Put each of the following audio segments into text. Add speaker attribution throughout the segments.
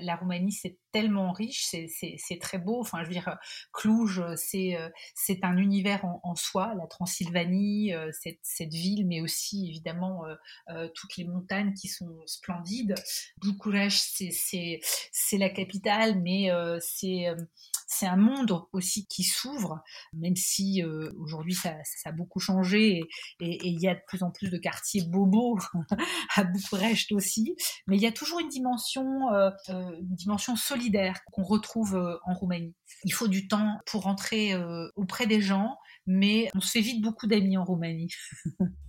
Speaker 1: La Roumanie, c'est tellement riche, c'est très beau. Enfin, je veux dire, Cluj, c'est c'est un univers en, soi, la Transylvanie, cette, cette, ville, mais aussi évidemment toutes les montagnes qui sont splendides. Bucarest, c'est la capitale, mais c'est c'est un monde aussi qui s'ouvre, même si aujourd'hui ça, ça, a beaucoup changé et il y a de plus en plus de quartiers bobos à Bucarest aussi. Mais il y a toujours une dimension, euh, euh, une dimension solidaire qu'on retrouve euh, en Roumanie. Il faut du temps pour rentrer auprès des gens, mais on se fait vite beaucoup d'amis en Roumanie.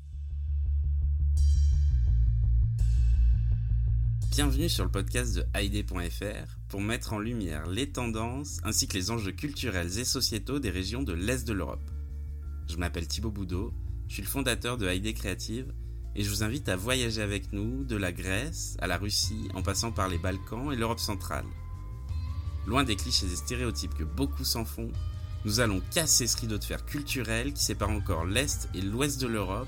Speaker 2: Bienvenue sur le podcast de Haïdé.fr pour mettre en lumière les tendances ainsi que les enjeux culturels et sociétaux des régions de l'Est de l'Europe. Je m'appelle Thibaut Boudot, je suis le fondateur de Haïdé Créative et je vous invite à voyager avec nous de la Grèce à la Russie en passant par les Balkans et l'Europe centrale. Loin des clichés et stéréotypes que beaucoup s'en font, nous allons casser ce rideau de fer culturel qui sépare encore l'Est et l'Ouest de l'Europe,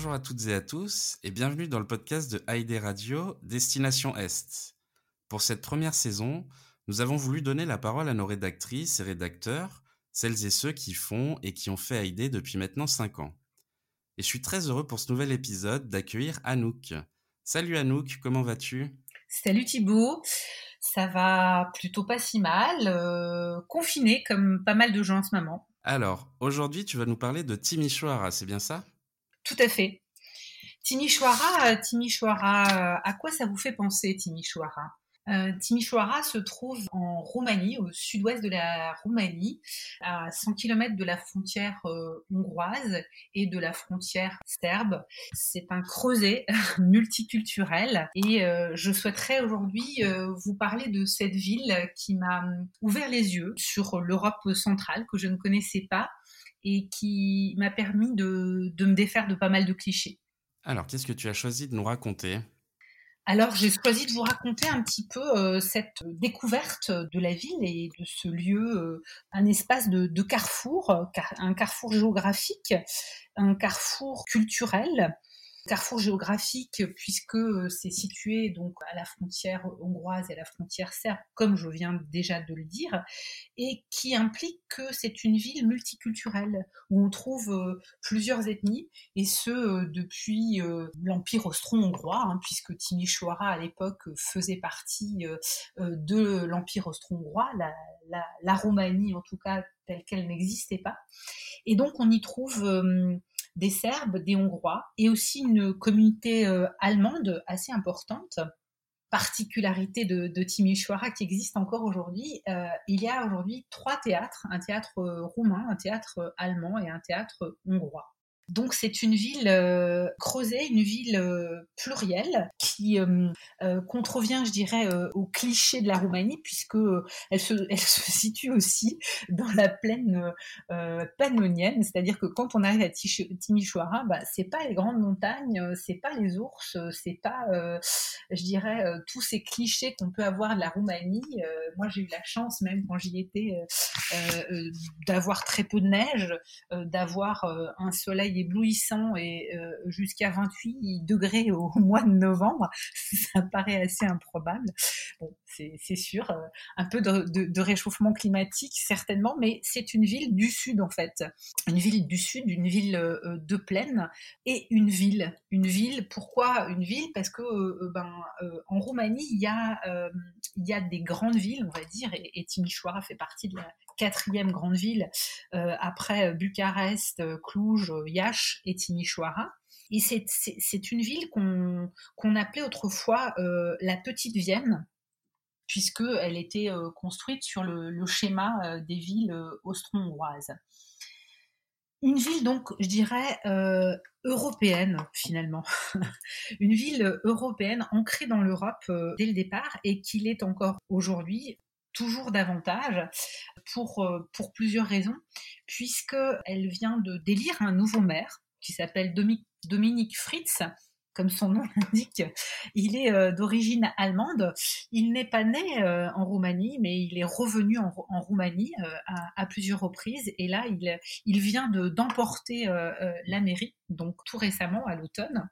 Speaker 2: Bonjour à toutes et à tous et bienvenue dans le podcast de Haïdé Radio, Destination Est. Pour cette première saison, nous avons voulu donner la parole à nos rédactrices et rédacteurs celles et ceux qui font et qui ont fait Haïdé depuis maintenant 5 ans. Et je suis très heureux pour ce nouvel épisode d'accueillir Anouk. Salut Anouk, comment vas-tu?
Speaker 1: Salut Thibaut, ça va plutôt pas si mal, euh, confiné comme pas mal de gens en ce moment.
Speaker 2: Alors, aujourd'hui tu vas nous parler de Timișoara, c'est bien ça?
Speaker 1: Tout à fait. Timișoara, Timișoara, à quoi ça vous fait penser Timișoara? Euh, Timișoara se trouve en Roumanie, au sud-ouest de la Roumanie, à 100 km de la frontière euh, hongroise et de la frontière serbe. C'est un creuset multiculturel et euh, je souhaiterais aujourd'hui vous parler de cette ville qui m'a ouvert les yeux sur l'Europe centrale que je ne connaissais pas et qui m'a permis de me défaire de pas mal de clichés.
Speaker 2: Alors, qu'est-ce que tu as choisi de nous raconter?
Speaker 1: Alors j'ai choisi de vous raconter un petit peu euh, cette découverte de la ville et de ce lieu, euh, un espace de, de carrefour, un carrefour géographique, un carrefour culturel carrefour géographique puisque euh, c'est situé donc à la frontière hongroise et à la frontière serbe, comme je viens déjà de le dire, et qui implique que c'est une ville multiculturelle où on trouve euh, plusieurs ethnies et ce euh, depuis l'empire austro-hongrois, hein, puisque Timișoara à l'époque faisait partie de l'empire austro-hongrois, la, la, Roumanie en tout cas telle qu'elle n'existait pas, et donc on y trouve des Serbes, des Hongrois et aussi une communauté euh, allemande assez importante. Particularité de, de Timișoara qui existe encore aujourd'hui, euh, il y a aujourd'hui trois théâtres, un théâtre euh, roumain, un théâtre allemand et un théâtre hongrois. Donc c'est une ville euh, creusée, une ville euh, plurielle qui euh, contrevient, je dirais, au cliché de la Roumanie puisque elle se, situe aussi dans la plaine pannonienne, c'est-à-dire que quand on arrive à Timișoara, bah, c'est pas les grandes montagnes, c'est pas les ours, c'est pas, je dirais, tous ces clichés qu'on peut avoir de la Roumanie. moi j'ai eu la chance même quand j'y étais d'avoir très peu de neige, d'avoir un soleil éblouissant et euh, jusqu'à 28 degrés au mois de novembre, ça paraît assez improbable. Bon, c'est sûr, euh, un peu de, réchauffement climatique certainement, mais c'est une ville du sud en fait, une ville du sud, une ville euh, de plaine et une ville, une ville. Pourquoi une ville? Parce que ben en Roumanie il y a il y a des grandes villes, on va dire, et, et Timișoara fait partie de la quatrième grande ville euh, après Bucarest, Cluj, Iași et Timișoara. Et c'est une ville qu'on appelait autrefois euh, la Petite Vienne, puisqu'elle était euh, construite sur le, schéma des villes austro-hongroises. Une ville donc, je dirais, euh, européenne finalement. une ville européenne ancrée dans l'Europe euh, dès le départ et qui l'est encore aujourd'hui toujours davantage pour, euh, plusieurs raisons, puisqu'elle vient de d'élire un nouveau maire qui s'appelle Dominique Fritz, comme son nom l'indique, il est euh, d'origine allemande. Il n'est pas né euh, en Roumanie, mais il est revenu en, Roumanie à, plusieurs reprises. Et là, il, il vient d'emporter la mairie, donc tout récemment à l'automne.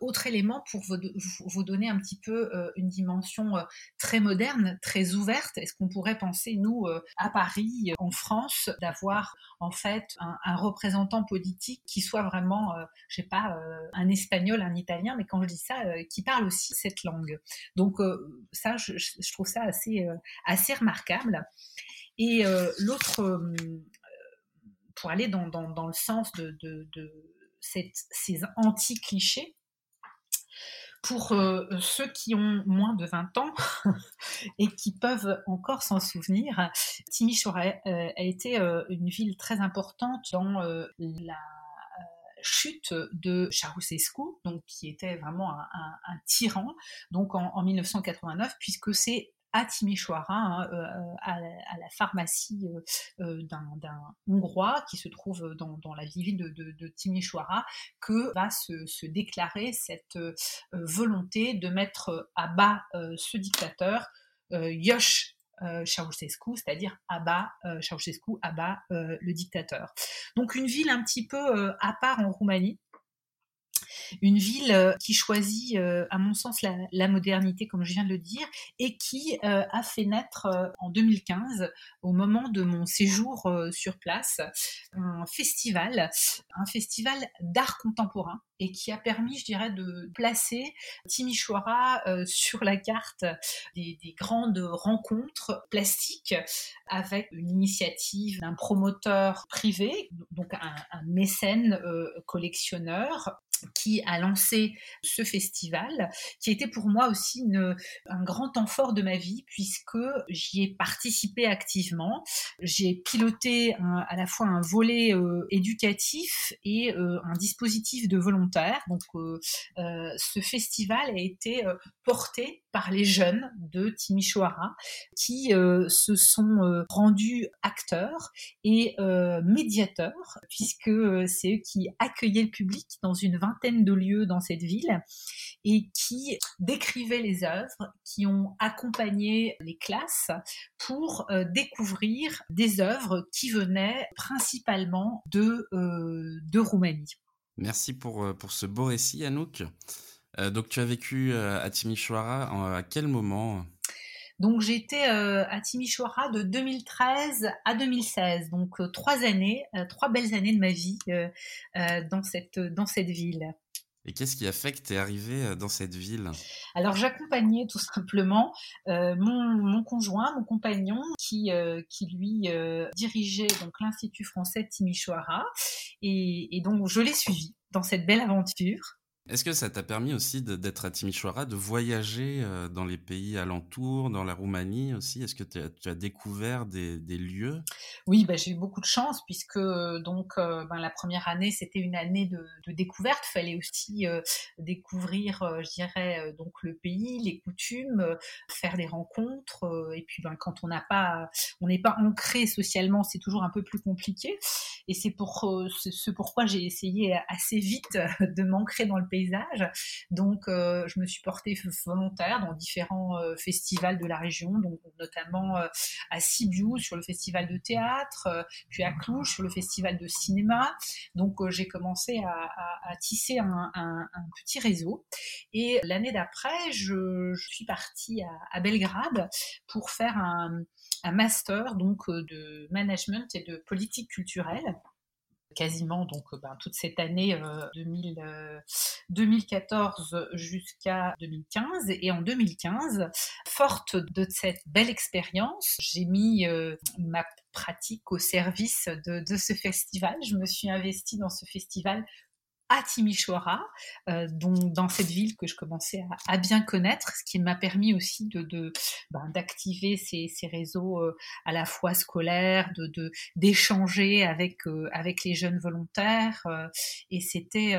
Speaker 1: Autre élément pour vous, donner un petit peu euh, une dimension euh, très moderne, très ouverte, est-ce qu'on pourrait penser, nous, euh, à Paris, en France, d'avoir en fait un, représentant politique qui soit vraiment, je sais pas, un espagnol, un italien, mais quand je dis ça, qui parle aussi cette langue. Donc ça, je, trouve ça assez, assez remarquable. Et l'autre, pour aller dans, le sens de, ces anti-clichés, pour euh, ceux qui ont moins de 20 ans et qui peuvent encore s'en souvenir, Timișoara euh, a été euh, une ville très importante dans la chute de Ceausescu, donc qui était vraiment un, tyran, donc en, en 1989, puisque c'est à Timișoara, hein, euh, à, la pharmacie euh, euh, d'un Hongrois qui se trouve dans, la ville de, de, Timișoara, que va se, déclarer cette volonté de mettre à bas ce dictateur, Yosh Ceausescu, c'est-à-dire à bas Ceausescu, à bas le dictateur. Donc une ville un petit peu à part en Roumanie, une ville euh, qui choisit, euh, à mon sens, la, modernité, comme je viens de le dire, et qui euh, a fait naître en 2015, au moment de mon séjour sur place, un festival, un festival d'art contemporain, et qui a permis, je dirais, de placer Timișoara sur la carte des, grandes rencontres plastiques avec une initiative d'un promoteur privé, donc un, mécène collectionneur qui a lancé ce festival, qui était pour moi aussi un grand temps fort de ma vie, puisque j'y ai participé activement. J'ai piloté à la fois un volet euh, éducatif et euh, un dispositif de volontaires. Donc, euh, ce festival a été porté par les jeunes de Timișoara qui se sont rendus acteurs et médiateurs, puisque c'est eux qui accueillaient le public dans une de lieux dans cette ville et qui décrivaient les œuvres, qui ont accompagné les classes pour euh, découvrir des œuvres qui venaient principalement de, euh, de Roumanie.
Speaker 2: Merci pour, euh, pour ce beau récit, Anouk. donc tu as vécu à Timișoara à quel moment?
Speaker 1: Donc j'étais à Timișoara de 2013 à 2016, donc trois années, trois belles années de ma vie dans cette dans cette ville.
Speaker 2: Et qu'est-ce qui a fait que tu es arrivé euh, dans cette ville?
Speaker 1: Alors j'accompagnais tout simplement euh, mon, conjoint, mon compagnon, qui, euh, qui lui dirigeait donc l'Institut français de Timișoara. Et, et donc je l'ai suivi dans cette belle aventure.
Speaker 2: Est-ce que ça t'a permis aussi d'être à Timișoara, de voyager euh, dans les pays alentours, dans la Roumanie aussi? Est-ce que tu as, découvert des, lieux?
Speaker 1: Oui, bah, j'ai eu beaucoup de chance puisque euh, donc euh, ben, la première année c'était une année de, découverte. Il fallait aussi découvrir, je dirais, donc le pays, les coutumes, faire des rencontres. et puis ben, quand on n'a pas, on n'est pas ancré socialement, c'est toujours un peu plus compliqué. Et c'est pour ce pourquoi j'ai essayé assez vite de m'ancrer dans le pays donc, euh, je me suis portée volontaire dans différents euh, festivals de la région, donc notamment euh, à Sibiu sur le festival de théâtre, puis à Cluj sur le festival de cinéma. Donc, j'ai commencé à, tisser un, petit réseau. Et l'année d'après, je, suis partie à, Belgrade pour faire un, un master donc de management et de politique culturelle quasiment donc euh, ben, toute cette année 2014 euh, euh, jusqu'à 2015. Et en 2015, forte de cette belle expérience, j'ai mis ma pratique au service de, de, ce festival. Je me suis investie dans ce festival à Timișoara, euh, dans cette ville que je commençais à, bien connaître, ce qui m'a permis aussi de, ben, d'activer ces, réseaux euh, à la fois scolaires, de, d'échanger avec euh, avec les jeunes volontaires. et c'était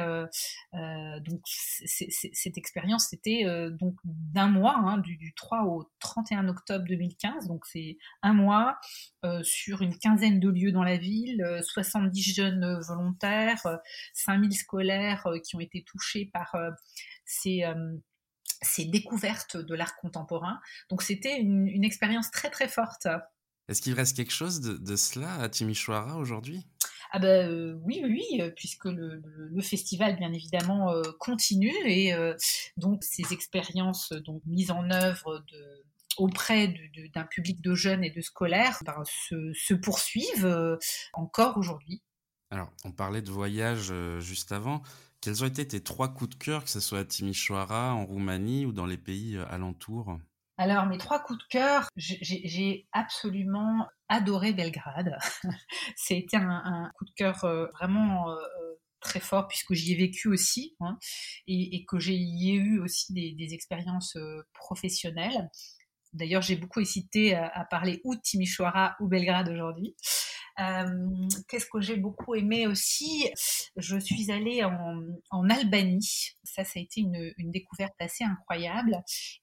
Speaker 1: donc cette expérience, c'était donc d'un mois, hein, du, du, 3 au 31 octobre 2015. Donc c'est un mois sur une quinzaine de lieux dans la ville, 70 jeunes volontaires, 5000 scolaires euh, qui ont été touchés par euh, euh, ces, découvertes de l'art contemporain. Donc c'était une, expérience très très forte.
Speaker 2: Est-ce qu'il reste quelque chose de, cela à Timișoara aujourd'hui?
Speaker 1: Ah ben oui, oui, puisque le, festival, bien évidemment, continue et donc ces expériences donc mises en œuvre de, auprès d'un public de jeunes et de scolaires ben, se, se, poursuivent encore aujourd'hui.
Speaker 2: Alors, on parlait de voyage euh, juste avant. Quels ont été tes trois coups de cœur, que ce soit à Timișoara, en Roumanie ou dans les pays euh, alentours?
Speaker 1: Alors, mes trois coups de cœur, j'ai absolument adoré Belgrade. C'était un, un, coup de cœur euh, vraiment très fort puisque j'y ai vécu aussi hein, et, que j'ai y eu aussi des, expériences professionnelles. D'ailleurs, j'ai beaucoup hésité à, à, parler ou de Timișoara ou Belgrade aujourd'hui. Euh, qu'est-ce que j'ai beaucoup aimé aussi? Je suis allée en, Albanie. Ça, ça a été une, découverte assez incroyable.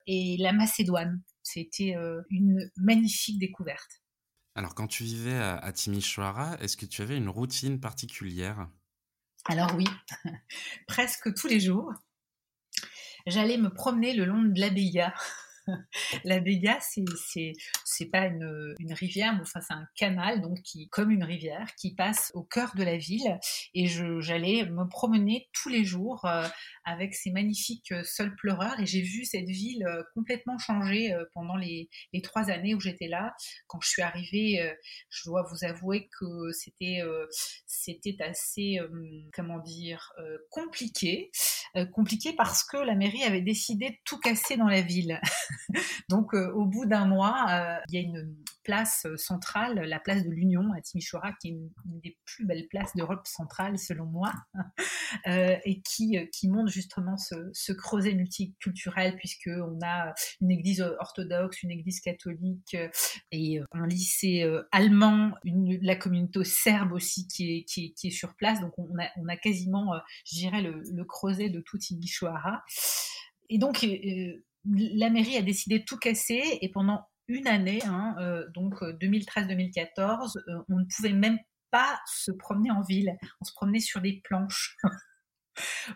Speaker 1: Et la Macédoine, c'était euh, une magnifique découverte.
Speaker 2: Alors, quand tu vivais à, à Timișoara, est-ce que tu avais une routine particulière?
Speaker 1: Alors oui, presque tous les jours. J'allais me promener le long de l'abbaye la Béga, c'est c'est pas une, une, rivière, mais enfin c'est un canal donc qui comme une rivière qui passe au cœur de la ville. Et j'allais me promener tous les jours euh, avec ces magnifiques euh, sols pleureurs. Et j'ai vu cette ville euh, complètement changer pendant les, les trois années où j'étais là. Quand je suis arrivée, je dois vous avouer que c'était c'était assez comment dire compliqué compliqué parce que la mairie avait décidé de tout casser dans la ville. Donc, euh, au bout d'un mois, euh, il y a une place euh, centrale, la place de l'Union à Timișoara, qui est une, des plus belles places d'Europe centrale, selon moi, et qui, qui montre justement ce, creuset multiculturel, puisqu'on a une église orthodoxe, une église catholique et un lycée allemand, la communauté serbe aussi qui est, qui sur place. Donc, on a, on a quasiment, je dirais, le, le creuset de tout Timișoara. Et donc, la mairie a décidé de tout casser et pendant une année, hein, euh, donc 2013-2014, euh, on ne pouvait même pas se promener en ville. On se promenait sur des planches.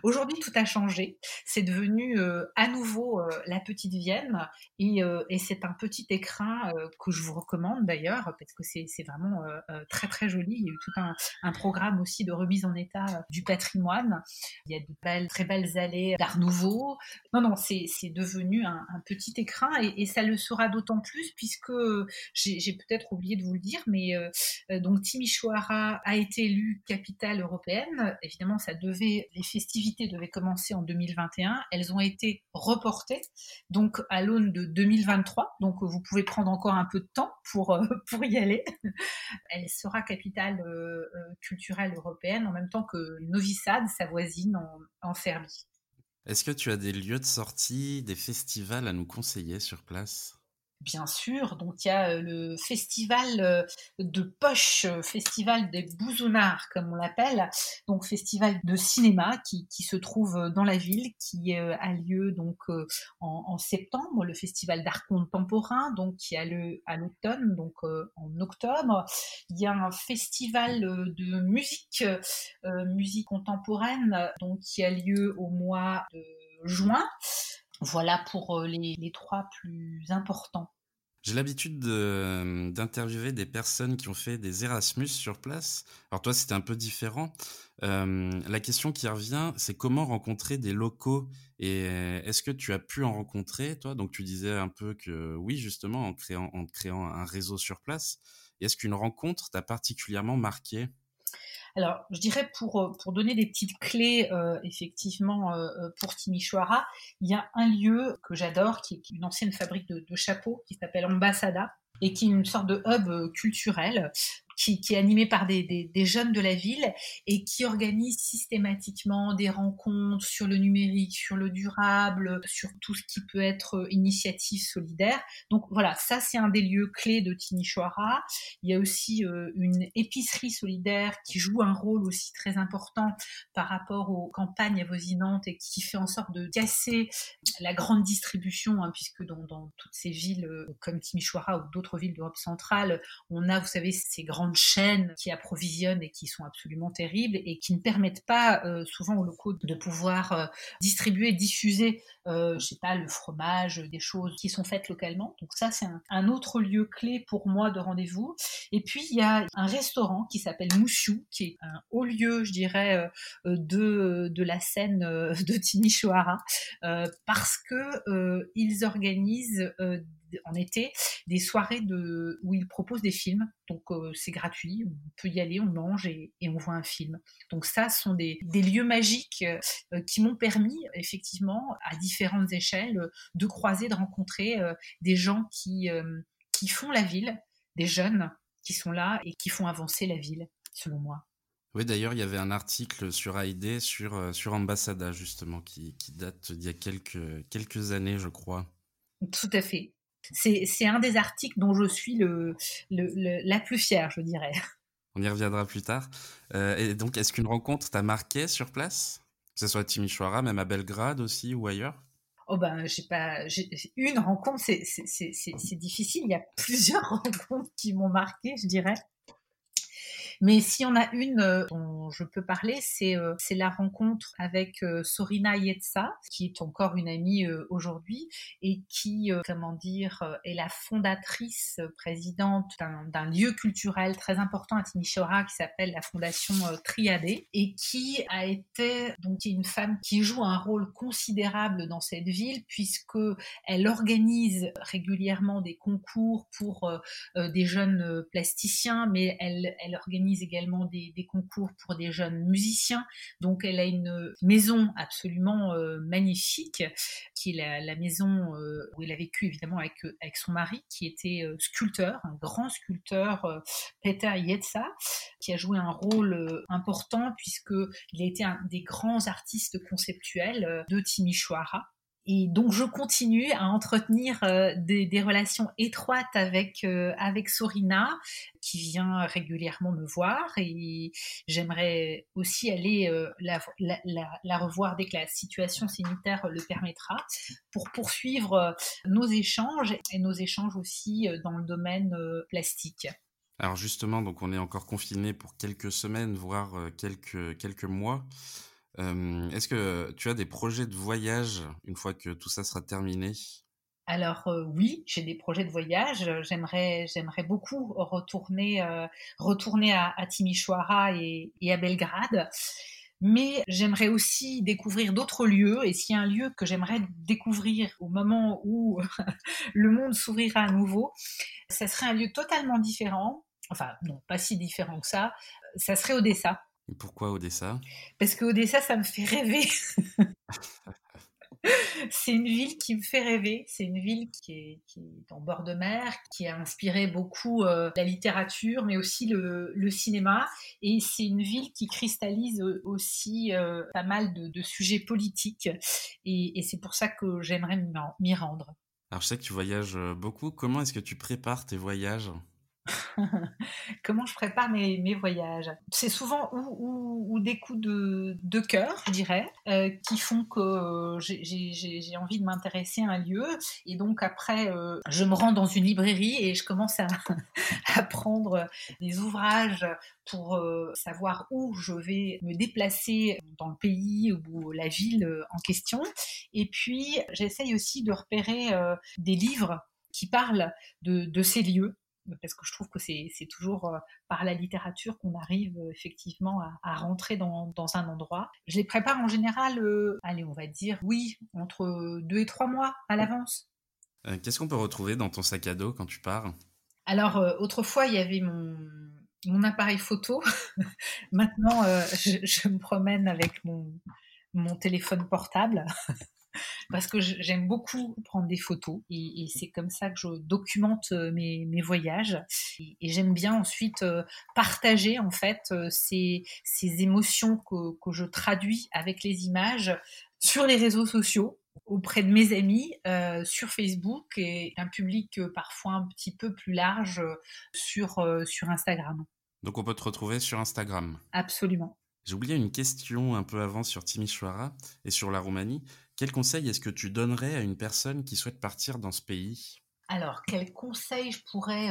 Speaker 1: Aujourd'hui, tout a changé. C'est devenu euh, à nouveau euh, la petite Vienne et, euh, et c'est un petit écrin que je vous recommande d'ailleurs parce que c'est vraiment très très joli. Il y a eu tout un, programme aussi de remise en état du patrimoine. Il y a de belles, très belles allées d'art nouveau. Non, non, c'est devenu un, petit écrin et, ça le sera d'autant plus puisque j'ai peut-être oublié de vous le dire, mais donc Timișoara a été élue capitale européenne. Évidemment, ça devait les festivités devaient commencer en 2021. Elles ont été reportées, donc à l'aune de 2023. Donc vous pouvez prendre encore un peu de temps pour, euh, y aller. Elle sera capitale euh, euh, culturelle européenne en même temps que Novi Sad, sa voisine en Serbie.
Speaker 2: Est-ce que tu as des lieux de sortie, des festivals à nous conseiller sur place?
Speaker 1: Bien sûr. Donc il y a euh, le festival euh, de poche, euh, festival des Bouzounards comme on l'appelle, donc festival de cinéma qui, se trouve dans la ville, qui a lieu donc en, septembre, le festival d'art contemporain, donc qui a lieu à l'automne, donc en octobre. Il y a un festival de musique, musique contemporaine, donc qui a lieu au mois de juin. Voilà pour euh, les, trois plus importants.
Speaker 2: J'ai l'habitude d'interviewer des personnes qui ont fait des Erasmus sur place. Alors toi, c'était un peu différent. Euh, la question qui revient, c'est comment rencontrer des locaux et est-ce que tu as pu en rencontrer, toi? Donc tu disais un peu que oui, justement, en créant, en créant un réseau sur place. Est-ce qu'une rencontre t'a particulièrement marqué?
Speaker 1: Alors, je dirais pour, euh, pour donner des petites clés, euh, effectivement, euh, pour Timișoara, il y a un lieu que j'adore, qui est une ancienne fabrique de, chapeaux, qui s'appelle Ambassada, et qui est une sorte de hub culturel qui, est animé par des, jeunes de la ville et qui organise systématiquement des rencontres sur le numérique, sur le durable, sur tout ce qui peut être initiative solidaire. Donc voilà, ça c'est un des lieux clés de Timișoara. Il y a aussi une épicerie solidaire qui joue un rôle aussi très important par rapport aux campagnes avoisinantes et qui fait en sorte de casser la grande distribution, hein, puisque dans, toutes ces villes comme Timișoara ou d'autres villes d'Europe centrale, on a, vous savez, ces grandes chaînes qui approvisionnent et qui sont absolument terribles et qui ne permettent pas euh, souvent aux locaux de pouvoir euh, distribuer, diffuser, euh, je sais pas, le fromage, des choses qui sont faites localement. Donc ça, c'est un, autre lieu clé pour moi de rendez-vous. Et puis il y a un restaurant qui s'appelle Moussiou, qui est un haut lieu, je dirais, de de la scène de Timișoara, parce que ils organisent en été des soirées de, où ils proposent des films. Donc euh, c'est gratuit, on peut y aller, on mange et, on voit un film. Donc ça ce sont des, lieux magiques euh, qui m'ont permis effectivement à différentes échelles de croiser, de rencontrer euh, des gens qui, qui font la ville, des jeunes qui sont là et qui font avancer la ville, selon moi.
Speaker 2: Oui, d'ailleurs, il y avait un article sur AID sur, sur Ambassador, justement, qui, qui date d'il y a quelques, quelques années, je crois.
Speaker 1: Tout à fait. C'est un des articles dont je suis le, la plus fière, je dirais.
Speaker 2: On y reviendra plus tard. Euh, et donc, est-ce qu'une rencontre t'a marqué sur place? Que ce soit à Timișoara, même à Belgrade aussi ou ailleurs?
Speaker 1: Oh ben, j'ai pas. Une rencontre, c'est difficile. Il y a plusieurs rencontres qui m'ont marqué, je dirais. Mais si on a une euh, dont je peux parler, c'est euh, la rencontre avec euh, Sorina Yetsa, qui est encore une amie aujourd'hui et qui, comment dire, est la fondatrice, présidente d'un lieu culturel très important à Timișoara qui s'appelle la Fondation Triadé et qui a été donc une femme qui joue un rôle considérable dans cette ville puisque elle organise régulièrement des concours pour des jeunes plasticiens, mais elle organise également des, concours pour des jeunes musiciens. Donc elle a une maison absolument euh, magnifique, qui est la, maison euh, où elle a vécu évidemment avec, avec son mari, qui était euh, sculpteur, un grand sculpteur, Peter Yetsa, qui a joué un rôle important puisqu'il a été un des grands artistes conceptuels de Timișoara. Et donc je continue à entretenir euh, des, relations étroites avec euh, avec Sorina, qui vient régulièrement me voir, et j'aimerais aussi aller euh, la, la, revoir dès que la situation sanitaire le permettra, pour poursuivre nos échanges et nos échanges aussi dans le domaine plastique.
Speaker 2: Alors justement, donc on est encore confiné pour quelques semaines, voire quelques quelques mois. Est-ce que tu as des projets de voyage une fois que tout ça sera terminé?
Speaker 1: Alors oui, j'ai des projets de voyage. J'aimerais, j'aimerais beaucoup retourner, retourner à, à Timișoara et, à Belgrade. Mais j'aimerais aussi découvrir d'autres lieux. Et s'il y a un lieu que j'aimerais découvrir au moment où le monde s'ouvrira à nouveau, ça serait un lieu totalement différent. Enfin, non, pas si différent que ça. Ça serait Odessa.
Speaker 2: Pourquoi Odessa?
Speaker 1: Parce que Odessa, ça me fait rêver. c'est une ville qui me fait rêver. C'est une ville qui est, en bord de mer, qui a inspiré beaucoup euh, la littérature, mais aussi le, cinéma. Et c'est une ville qui cristallise aussi euh, pas mal de, sujets politiques. et c'est pour ça que j'aimerais m'y rendre.
Speaker 2: Alors je sais que tu voyages euh, beaucoup. Comment est-ce que tu prépares tes voyages?
Speaker 1: Comment je prépare mes, voyages? C'est souvent ou, des coups de, cœur, je dirais, euh, qui font que euh, j'ai envie de m'intéresser à un lieu. Et donc après, euh, je me rends dans une librairie et je commence à, prendre des ouvrages pour savoir où je vais me déplacer dans le pays ou la ville en question. Et puis, j'essaye aussi de repérer des livres qui parlent de ces lieux parce que je trouve que c'est toujours euh, par la littérature qu'on arrive euh, effectivement à, rentrer dans, un endroit. Je les prépare en général, euh, allez, on va dire, oui, entre deux et trois mois à l'avance.
Speaker 2: Qu'est-ce qu'on peut retrouver dans ton sac à dos quand tu pars?
Speaker 1: Alors, autrefois, il y avait mon, mon appareil photo. Maintenant, je, me promène avec mon, mon téléphone portable. parce que j'aime beaucoup prendre des photos et, c'est comme ça que je documente mes, voyages et, j'aime bien ensuite partager en fait ces, ces émotions que, que je traduis avec les images sur les réseaux sociaux auprès de mes amis euh, sur Facebook et un public euh, parfois un petit peu plus large euh, sur, sur Instagram.
Speaker 2: Donc on peut te retrouver sur Instagram
Speaker 1: Absolument.
Speaker 2: J'ai oublié une question un peu avant sur Timișoara et sur la Roumanie. Quel conseil est-ce que tu donnerais à une personne qui souhaite partir dans ce pays?
Speaker 1: Alors, quel conseil je pourrais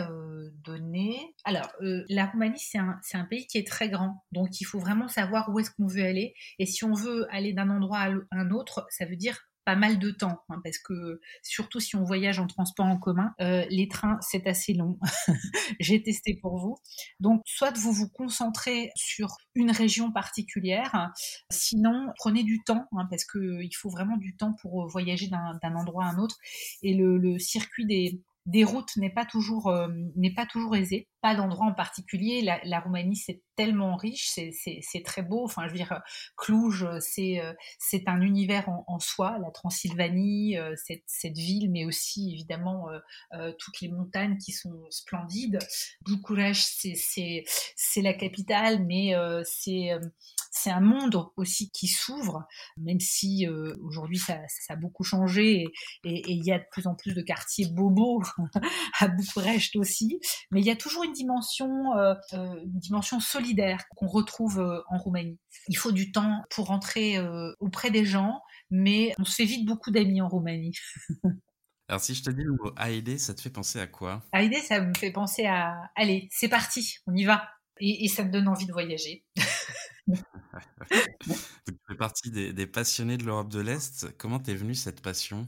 Speaker 1: donner? Alors, la Roumanie, c'est un, un, pays qui est très grand, donc il faut vraiment savoir où est-ce qu'on veut aller. Et si on veut aller d'un endroit à un autre, ça veut dire pas mal de temps, hein, parce que surtout si on voyage en transport en commun, euh, les trains, c'est assez long. J'ai testé pour vous. Donc, soit vous vous concentrez sur une région particulière, sinon prenez du temps, hein, parce qu'il faut vraiment du temps pour voyager d'un endroit à un autre. Et le circuit des, des routes n'est pas toujours euh, n'est pas toujours aisé. Pas d'endroit en particulier. La, Roumanie c'est tellement riche, c'est très beau. Enfin, je veux dire, Cluj c'est euh, un univers en, soi. La Transylvanie, euh, cette, ville, mais aussi évidemment toutes les montagnes qui sont splendides. Bucarest c'est la capitale, mais c'est un monde aussi qui s'ouvre, même si aujourd'hui ça, a beaucoup changé et il y a de plus en plus de quartiers bobos à Bucarest aussi, mais il y a toujours une dimension, euh, euh, une dimension solidaire qu'on retrouve euh, en Roumanie. Il faut du temps pour rentrer auprès des gens, mais on se fait vite beaucoup d'amis en Roumanie.
Speaker 2: Alors si je te dis le mot Haïdé, ça te fait penser à quoi?
Speaker 1: Haïdé, ça me fait penser à allez, c'est parti, on y va. Et, ça me donne envie de voyager.
Speaker 2: tu fais partie des, des passionnés de l'Europe de l'Est. Comment t'es venue cette passion?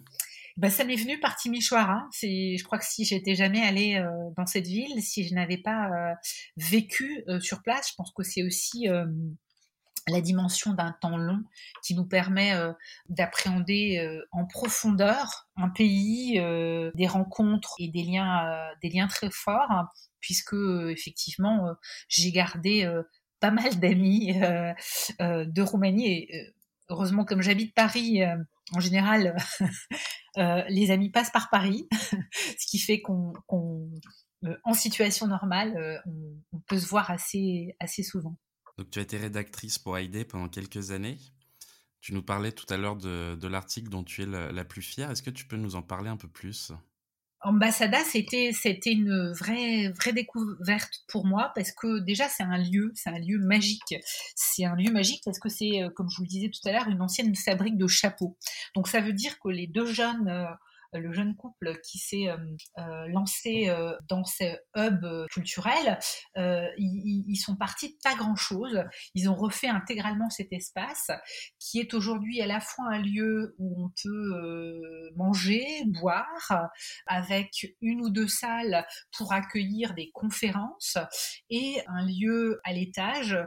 Speaker 1: Bah, ça m'est venu par Timișoara. C'est, je crois que si j'étais jamais allée euh, dans cette ville, si je n'avais pas euh, vécu euh, sur place, je pense que c'est aussi la dimension d'un temps long qui nous permet d'appréhender en profondeur un pays, des rencontres et des liens, des liens très forts, hein, puisque effectivement j'ai gardé pas mal d'amis de Roumanie et heureusement comme j'habite Paris en général, euh, les amis passent par Paris, ce qui fait qu'on, euh, en situation normale, euh, on, peut se voir assez, assez souvent.
Speaker 2: Donc, tu as été rédactrice pour ID pendant quelques années. Tu nous parlais tout à l'heure de, l'article dont tu es la plus fière. Est-ce que tu peux nous en parler un peu plus?
Speaker 1: Ambassada, c'était c'était une vraie vraie découverte pour moi parce que déjà c'est un lieu, c'est un lieu magique. C'est un lieu magique parce que c'est, euh, comme je vous le disais tout à l'heure, une ancienne fabrique de chapeaux. Donc ça veut dire que les deux jeunes euh, le jeune couple qui s'est euh, euh, lancé euh, dans ce hub culturel, ils, sont partis de pas grand-chose. Ils ont refait intégralement cet espace qui est aujourd'hui à la fois un lieu où on peut manger, boire, avec une ou deux salles pour accueillir des conférences et un lieu à l'étage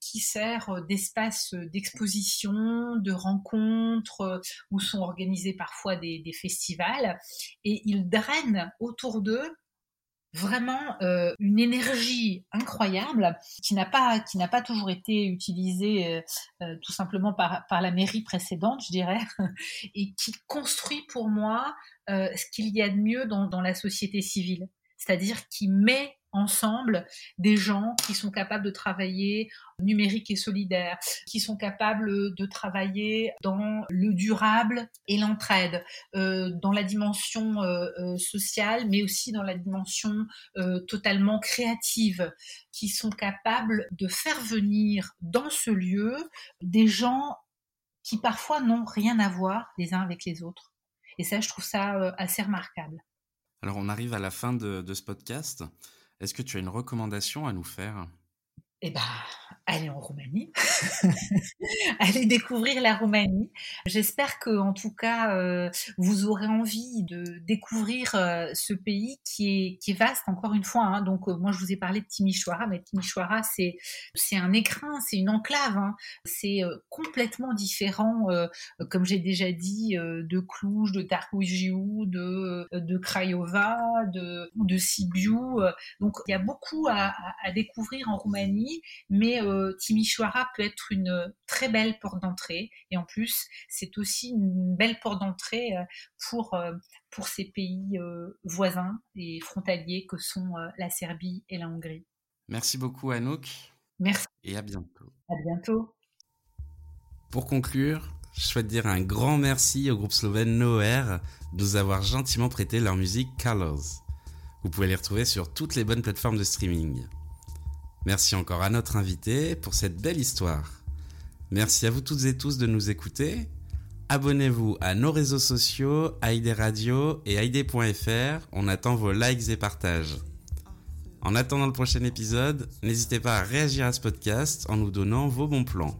Speaker 1: qui sert d'espace d'exposition, de rencontres, où sont organisés parfois des festivals et ils drainent autour d'eux vraiment euh, une énergie incroyable qui n'a pas qui n'a pas toujours été utilisée euh, euh, tout simplement par par la mairie précédente je dirais et qui construit pour moi ce qu'il y a de mieux dans, dans la société civile. C'est-à-dire qui met ensemble des gens qui sont capables de travailler numérique et solidaire, qui sont capables de travailler dans le durable et l'entraide, euh, dans la dimension euh, euh, sociale, mais aussi dans la dimension totalement créative, qui sont capables de faire venir dans ce lieu des gens qui parfois n'ont rien à voir les uns avec les autres. Et ça, je trouve ça assez remarquable.
Speaker 2: Alors, on arrive à la fin de, de ce podcast. Est-ce que tu as une recommandation à nous faire?
Speaker 1: Eh ben, allez en Roumanie, allez découvrir la Roumanie. J'espère que, en tout cas, euh, vous aurez envie de découvrir euh, ce pays qui est, qui est vaste. Encore une fois, hein. donc euh, moi je vous ai parlé de Timișoara, mais Timișoara c'est c'est un écrin, c'est une enclave. Hein. C'est complètement différent, comme j'ai déjà dit, de Cluj, de Targu de de Craiova, de de Sibiu. Donc il y a beaucoup à, à découvrir en Roumanie Mais Timișoara peut être une très belle porte d'entrée. Et en plus, c'est aussi une belle porte d'entrée pour pour ces pays voisins et frontaliers que sont la Serbie et la Hongrie.
Speaker 2: Merci beaucoup Anouk.
Speaker 1: Merci.
Speaker 2: Et à bientôt.
Speaker 1: À bientôt.
Speaker 2: Pour conclure, je souhaite dire un grand merci au groupe slovène Noer de nous avoir gentiment prêté leur musique Colors. Vous pouvez les retrouver sur toutes les bonnes plateformes de streaming. Merci encore à notre invité pour cette belle histoire. Merci à vous toutes et tous de nous écouter. Abonnez-vous à nos réseaux sociaux, ID Radio et ID.fr. On attend vos likes et partages. En attendant le prochain épisode, n'hésitez pas à réagir à ce podcast en nous donnant vos bons plans.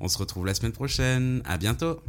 Speaker 2: On se retrouve la semaine prochaine. À bientôt!